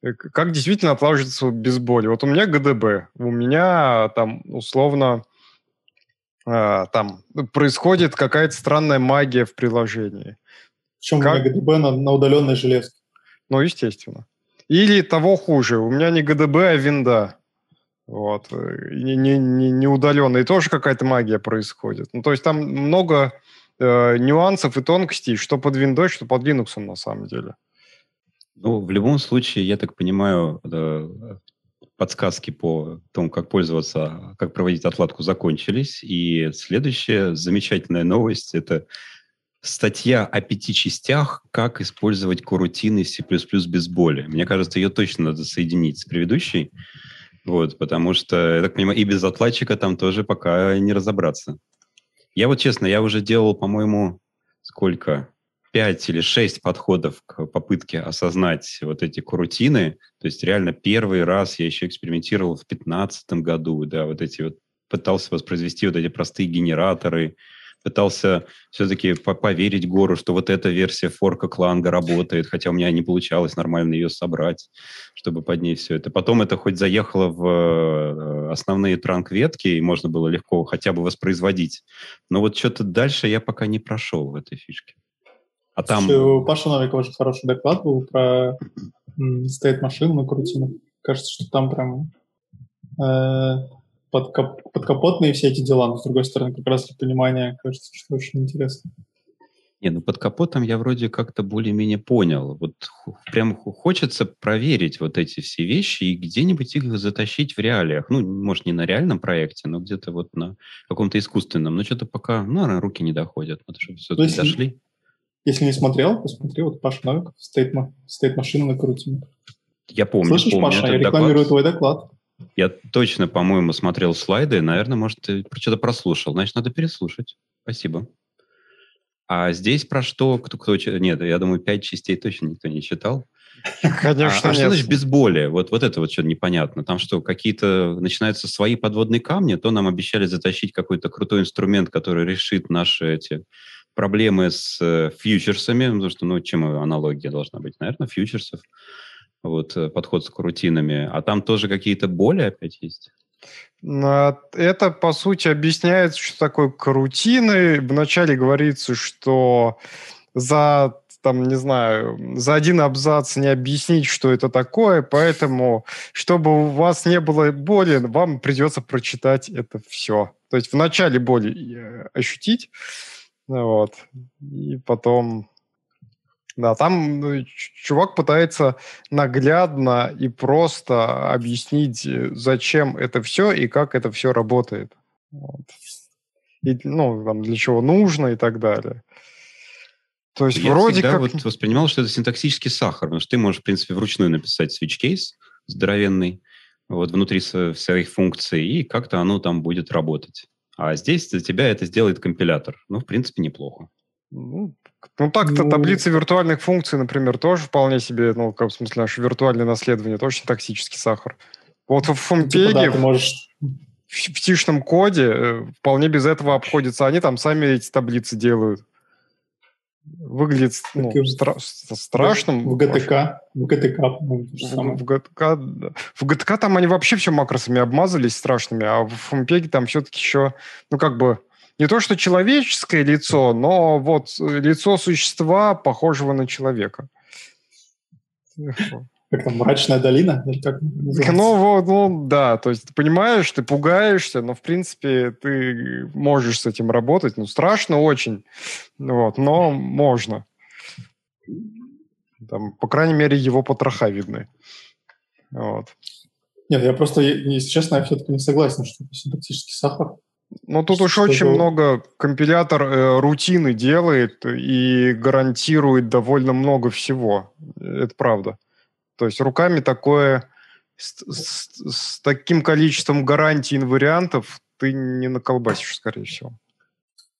э, как действительно отлаживаться без боли. Вот у меня ГДБ, у меня там условно а, там происходит какая-то странная магия в приложении. Причем как... у меня ГДБ на, на удаленной железке. Ну, естественно. Или того хуже, у меня не ГДБ, а винда. Вот. Не, не, не, не удаленная. И тоже какая-то магия происходит. Ну, то есть там много э, нюансов и тонкостей, что под виндой, что под Linux на самом деле. Ну, в любом случае, я так понимаю, э, подсказки по тому, как пользоваться, как проводить отладку, закончились. И следующая замечательная новость – это статья о пяти частях «Как использовать корутины C++ без боли». Мне кажется, ее точно надо соединить с предыдущей, вот, потому что, я так понимаю, и без отладчика там тоже пока не разобраться. Я вот честно, я уже делал, по-моему, сколько? Пять или шесть подходов к попытке осознать вот эти корутины. То есть реально первый раз я еще экспериментировал в 2015 году, да, вот эти вот пытался воспроизвести вот эти простые генераторы, пытался все-таки поверить Гору, что вот эта версия форка Кланга работает, хотя у меня не получалось нормально ее собрать, чтобы под ней все это. Потом это хоть заехало в э, основные транк-ветки, и можно было легко хотя бы воспроизводить. Но вот что-то дальше я пока не прошел в этой фишке. А там... У Паши Новикова очень хороший доклад был про стоит машину на крутину. Кажется, что там прям э, подкап, подкапотные все эти дела, но с другой стороны, как раз для понимания, кажется, что очень интересно. Не, ну под капотом я вроде как-то более-менее понял. Вот прям хочется проверить вот эти все вещи и где-нибудь их затащить в реалиях. Ну, может, не на реальном проекте, но где-то вот на каком-то искусственном. Но что-то пока, ну, руки не доходят. Вот, чтобы все-таки дошли. Если не смотрел, посмотри, вот Паша Новиков стоит, стоит машина на крутине. Я помню. Слышишь, помню Паша, я рекламирую доклад. твой доклад. Я точно, по-моему, смотрел слайды. Наверное, может, ты что-то прослушал. Значит, надо переслушать. Спасибо. А здесь про что? Кто, кто, нет, я думаю, пять частей точно никто не читал. Конечно, а, а что значит без боли? Вот, вот это вот что непонятно. Там что, какие-то начинаются свои подводные камни, то нам обещали затащить какой-то крутой инструмент, который решит наши эти проблемы с э, фьючерсами, потому что, ну, чем аналогия должна быть? Наверное, фьючерсов. Вот э, подход с крутинами. А там тоже какие-то боли опять есть? Это, по сути, объясняет, что такое карутины. Вначале говорится, что за там, не знаю, за один абзац не объяснить, что это такое, поэтому, чтобы у вас не было боли, вам придется прочитать это все. То есть вначале боли э, ощутить, вот. И потом... Да, там ну, чувак пытается наглядно и просто объяснить, э, зачем это все и как это все работает. Вот. И, ну, там, для чего нужно и так далее. То есть Я вроде всегда как... вот воспринимал, что это синтаксический сахар, потому что ты можешь, в принципе, вручную написать switch case здоровенный, вот внутри своих функций, и как-то оно там будет работать. А здесь за тебя это сделает компилятор. Ну, в принципе, неплохо. Ну, ну так-то ну, таблица виртуальных функций, например, тоже вполне себе, ну, как в смысле, наше виртуальное наследование, тоже токсический сахар. Вот в Фомпеге, типа, да, можешь... в, в тишном коде э, вполне без этого обходится. Они там сами эти таблицы делают выглядит ну, стра- страшным. В ГТК, в ГТК, в, в, ГТК, в ГТК там они вообще все макросами обмазались страшными, а в Фомпеге там все-таки еще, ну, как бы, не то что человеческое лицо, но вот лицо существа, похожего на человека. Как там, мрачная долина? Или как ну, ну, да, то есть ты понимаешь, ты пугаешься, но, в принципе, ты можешь с этим работать. Ну, страшно очень, вот, но можно. Там, по крайней мере, его потроха видны. Вот. Нет, я просто, если честно, я все-таки не согласен, что это синтаксический сахар. Ну, тут уж очень много компилятор э, рутины делает и гарантирует довольно много всего. Это правда. То есть руками такое с, с, с таким количеством гарантий инвариантов ты не наколбасишь, скорее всего.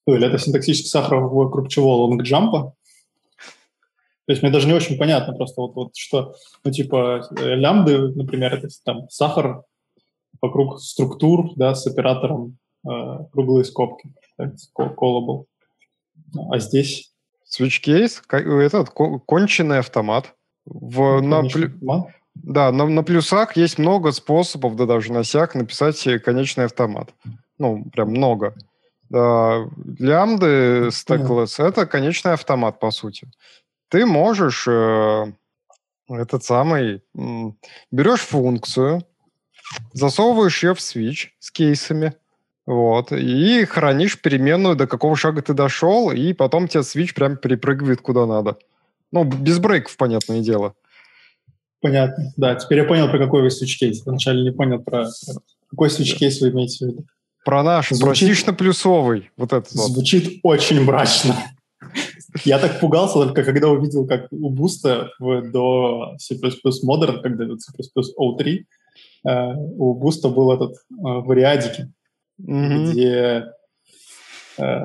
Ну, или это синтаксический сахар вокруг чего? Лонгджампа? То есть мне даже не очень понятно просто вот, вот что, ну, типа, э, лямбды, например, это там сахар вокруг структур, да, с оператором э, круглые скобки, так, callable. А здесь? Switch case, этот конченый автомат. В, ну, на, плю... Да, на, на плюсах есть много способов, да даже на сях написать конечный автомат. Ну, прям много. Да, лямбды stackless — это конечный автомат, по сути. Ты можешь э, этот самый... Берешь функцию, засовываешь ее в switch с кейсами, вот, и хранишь переменную, до какого шага ты дошел, и потом тебе switch прям перепрыгивает куда надо. Ну, без брейков, понятное дело. Понятно, да. Теперь я понял, про какой вы switch кейс. Вначале не понял, про какой switch кейс вы имеете в виду. Про наш, звучит, про плюсовый Вот этот звучит вот. очень мрачно. Я так пугался только когда увидел, как у Буста в, до C++ Modern, когда C++ O3, э, у Буста был этот э, вариадики, mm-hmm. где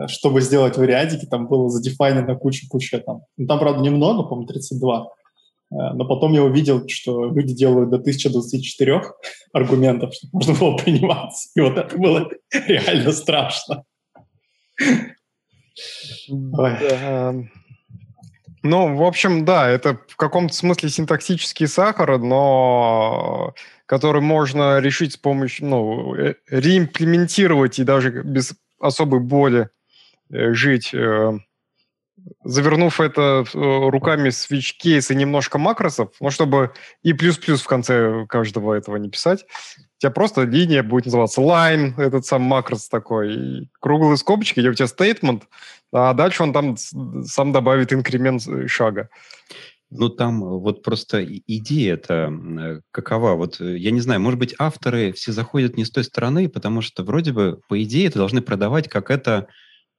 чтобы сделать вариадики, там было задефайнено куча-куча там. Ну, там, правда, немного, по-моему, 32. Э, но потом я увидел, что люди делают до 1024 аргументов, чтобы можно было приниматься. И вот это было реально страшно. Да. Ну, в общем, да, это в каком-то смысле синтаксический сахар, но который можно решить с помощью, ну, э, реимплементировать и даже без особой боли э, жить завернув это э, руками switch кейс и немножко макросов, ну, чтобы и плюс-плюс в конце каждого этого не писать, у тебя просто линия будет называться line, этот сам макрос такой, и круглые скобочки, где у тебя statement, а дальше он там сам добавит инкремент э, шага. Ну, там вот просто идея это э, какова. Вот я не знаю, может быть, авторы все заходят не с той стороны, потому что вроде бы, по идее, это должны продавать как это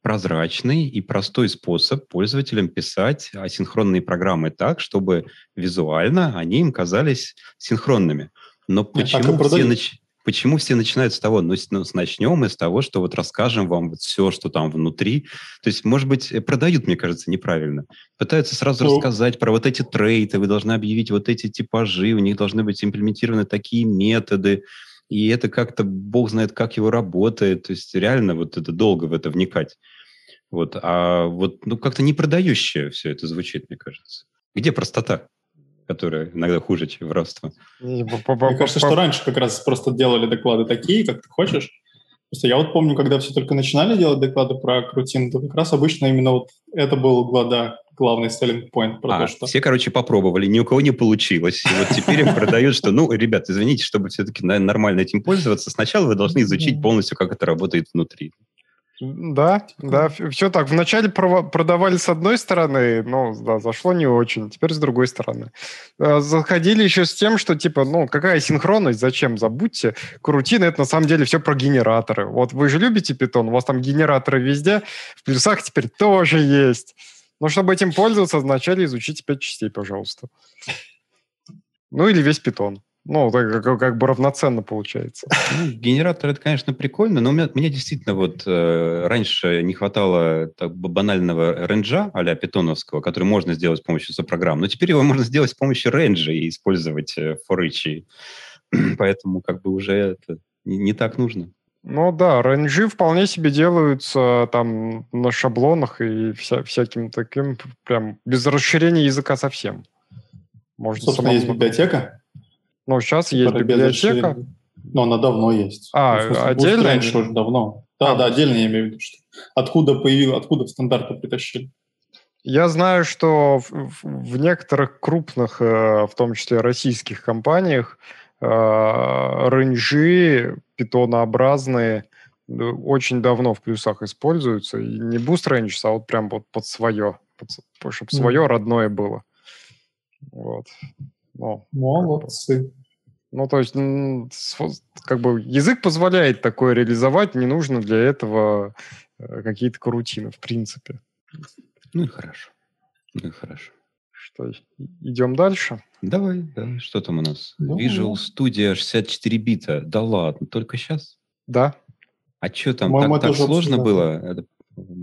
прозрачный и простой способ пользователям писать асинхронные программы так, чтобы визуально они им казались синхронными. Но почему все, нач... почему все начинают с того, ну, ну, начнем мы с того, что вот расскажем вам вот все, что там внутри. То есть, может быть, э, продают, мне кажется, неправильно. Пытаются сразу ну. рассказать про вот эти трейты, вы должны объявить вот эти типажи, у них должны быть имплементированы такие методы, и это как-то, бог знает, как его работает. То есть реально вот это долго в это вникать. Вот, а вот ну, как-то не продающее все это звучит, мне кажется. Где простота? Которая иногда хуже, чем воровство. Мне кажется, что раньше как раз просто делали доклады такие, как ты хочешь. Просто я вот помню, когда все только начинали делать доклады про крутин, то как раз обычно именно вот это был глада, главный selling point. Про а, то, что... все, короче, попробовали, ни у кого не получилось. И вот теперь им продают, что, ну, ребят, извините, чтобы все-таки нормально этим пользоваться, сначала вы должны изучить полностью, как это работает внутри. Да, да, все так. Вначале продавали с одной стороны, но да, зашло не очень. Теперь с другой стороны. Э, заходили еще с тем, что типа, ну, какая синхронность, зачем, забудьте. Крутины — это на самом деле все про генераторы. Вот вы же любите питон, у вас там генераторы везде, в плюсах теперь тоже есть. Но чтобы этим пользоваться, вначале изучите пять частей, пожалуйста. Ну или весь питон. Ну, так как, как бы равноценно получается. Ну, генератор это, конечно, прикольно, но у меня, мне действительно вот э, раньше не хватало так, банального ренджа а-ля питоновского, который можно сделать с помощью сопрограмм, но теперь его можно сделать с помощью ренджа и использовать э, форычи. Поэтому как бы уже это не, не так нужно. Ну да, ренджи вполне себе делаются там на шаблонах и вся, всяким таким, прям без расширения языка совсем. Можно Собственно, есть библиотека, ну, сейчас есть библиотека. Но она давно есть. А, ну, отдельно? Раньше уже давно. Да, а. да, отдельно я имею в виду, что откуда появилось, откуда в стандарты притащили. Я знаю, что в, в некоторых крупных, э, в том числе российских компаниях, э, рейнджи питонообразные э, очень давно в плюсах используются. И не Boost Ranges, а вот прям вот под свое, под, чтобы свое mm. родное было. Вот. Ну, Молодцы. Ну, то есть, как бы язык позволяет такое реализовать, не нужно для этого э, какие-то карутины, в принципе. Ну и хорошо. Ну и хорошо. Что, идем дальше? Давай, да. Что там у нас? Ну, Visual Studio 64 бита. Да ладно, только сейчас? Да. А что там, так, так сложно было?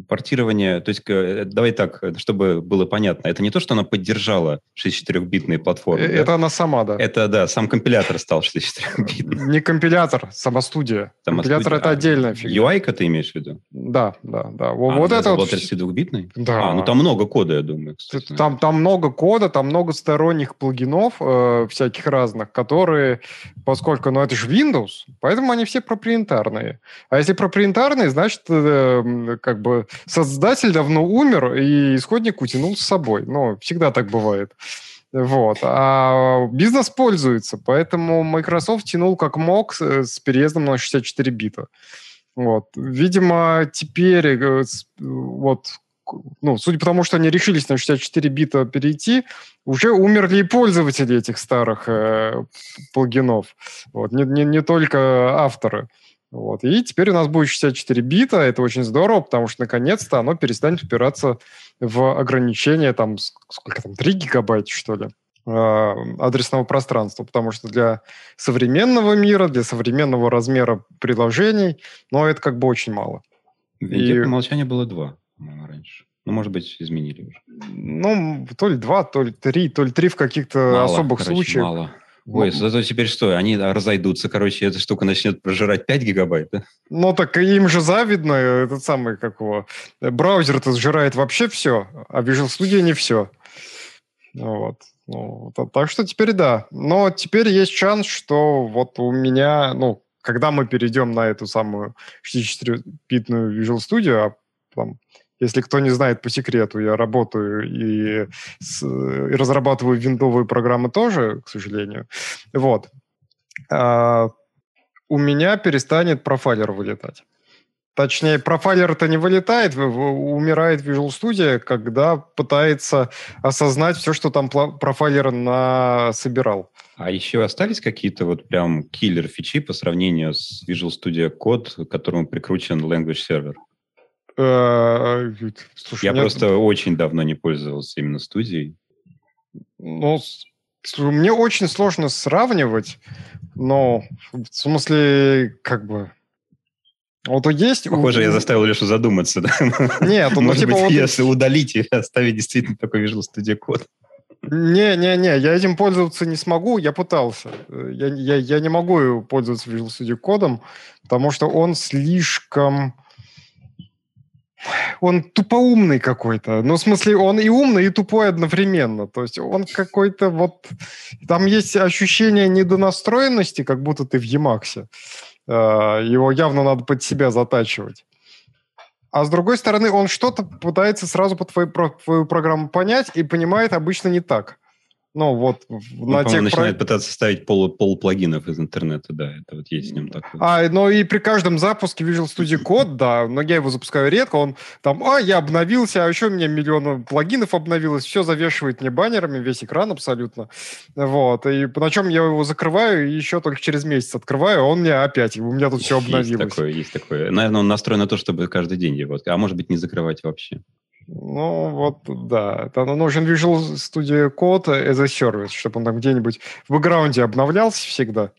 Портирование, то есть, э, давай так, чтобы было понятно, это не то, что она поддержала 64-битные платформы. Это да? она сама, да. Это, да, сам компилятор стал 64-битным. Не компилятор, сама студия. Компилятор — это а, отдельная фигня. UI-ка ты имеешь в виду? Да, да, да. А, вот это вот... 32-битный? Да. А, ну там много кода, я думаю. Кстати. Там, там много кода, там много сторонних плагинов э, всяких разных, которые, поскольку, ну это же Windows, поэтому они все проприетарные. А если проприетарные, значит, э, как бы создатель давно умер, и исходник утянул с собой. Ну, всегда так бывает. Вот. А бизнес пользуется, поэтому Microsoft тянул как мог с, переездом на 64 бита. Вот. Видимо, теперь э, вот ну, судя по тому, что они решились на 64 бита перейти, уже умерли и пользователи этих старых э, плагинов. Вот. Не, не, не только авторы. Вот. И теперь у нас будет 64 бита, это очень здорово, потому что наконец-то оно перестанет упираться в ограничение, там, сколько там, 3 гигабайта, что ли, а, адресного пространства, потому что для современного мира, для современного размера приложений, ну, это как бы очень мало. И... по умолчанию было 2, по-моему, раньше. Ну, может быть, изменили уже. Ну, то ли 2, то ли 3, то ли 3 в каких-то особых короче, случаях. мало. Ой, ну, зато теперь что? Они разойдутся, короче, эта штука начнет прожирать 5 гигабайт, да? Ну, так им же завидно, этот самый, как его, браузер-то сжирает вообще все, а Visual Studio не все. Вот. Ну, так что теперь да. Но теперь есть шанс, что вот у меня, ну, когда мы перейдем на эту самую 64-битную Visual Studio, а там, если кто не знает по секрету, я работаю и, с, и разрабатываю виндовые программы тоже, к сожалению. Вот. А, у меня перестанет профайлер вылетать. Точнее, профайлер-то не вылетает, умирает Visual Studio, когда пытается осознать все, что там профайлер на собирал. А еще остались какие-то вот прям киллер-фичи по сравнению с Visual Studio Code, к которому прикручен Language Server? Э, слушай, Я просто очень давно не пользовался именно студией. Ну, мне очень сложно сравнивать, но в смысле, как бы... Вот есть... Похоже, я заставил Лешу задуматься, да? Нет, ну, типа... Быть, вот... если удалить и оставить действительно такой Visual Studio код. Не-не-не, я этим пользоваться не смогу, я пытался. Я, я, я не могу пользоваться Visual Studio кодом, потому что он слишком он тупоумный какой-то. Ну, в смысле, он и умный, и тупой одновременно. То есть он какой-то вот... Там есть ощущение недонастроенности, как будто ты в Емаксе. А, его явно надо под себя затачивать. А с другой стороны, он что-то пытается сразу по твою, твою программу понять и понимает обычно не так. Ну, вот ну, на тех начинает про... пытаться ставить пол, пол плагинов из интернета, да, это вот есть с ним такое. А, ну и при каждом запуске Visual Studio Code, да, но я его запускаю редко, он там, а, я обновился, а еще у меня миллион плагинов обновилось, все завешивает мне баннерами, весь экран абсолютно. Вот, и на чем я его закрываю, и еще только через месяц открываю, а он мне опять, у меня тут все обновилось. Есть такое, есть такое. Наверное, он настроен на то, чтобы каждый день его, а может быть не закрывать вообще. Ну, вот, да. Это нужен Visual Studio Code as a Service, чтобы он там где-нибудь в бэкграунде обновлялся всегда.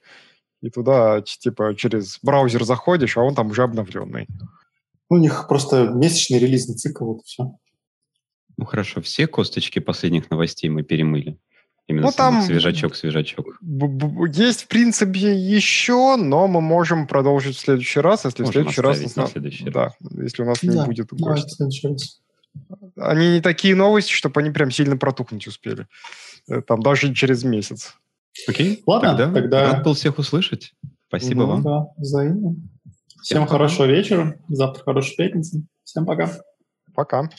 И туда, типа, через браузер заходишь, а он там уже обновленный. У них просто месячный релизный цикл, вот все. Ну, хорошо. Все косточки последних новостей мы перемыли? Именно ну, там свежачок, свежачок. Есть, в принципе, еще, но мы можем продолжить в следующий раз, если можем в следующий раз... На следующий да, раз. если у нас да, не будет гостя. Они не такие новости, чтобы они прям сильно протухнуть успели. Э, там даже через месяц. Окей, Ладно, тогда, тогда... рад был всех услышать. Спасибо ну, вам. Да, взаимно. Всем, Всем хорошего вечера. Завтра хорошей пятницы. Всем пока. Пока.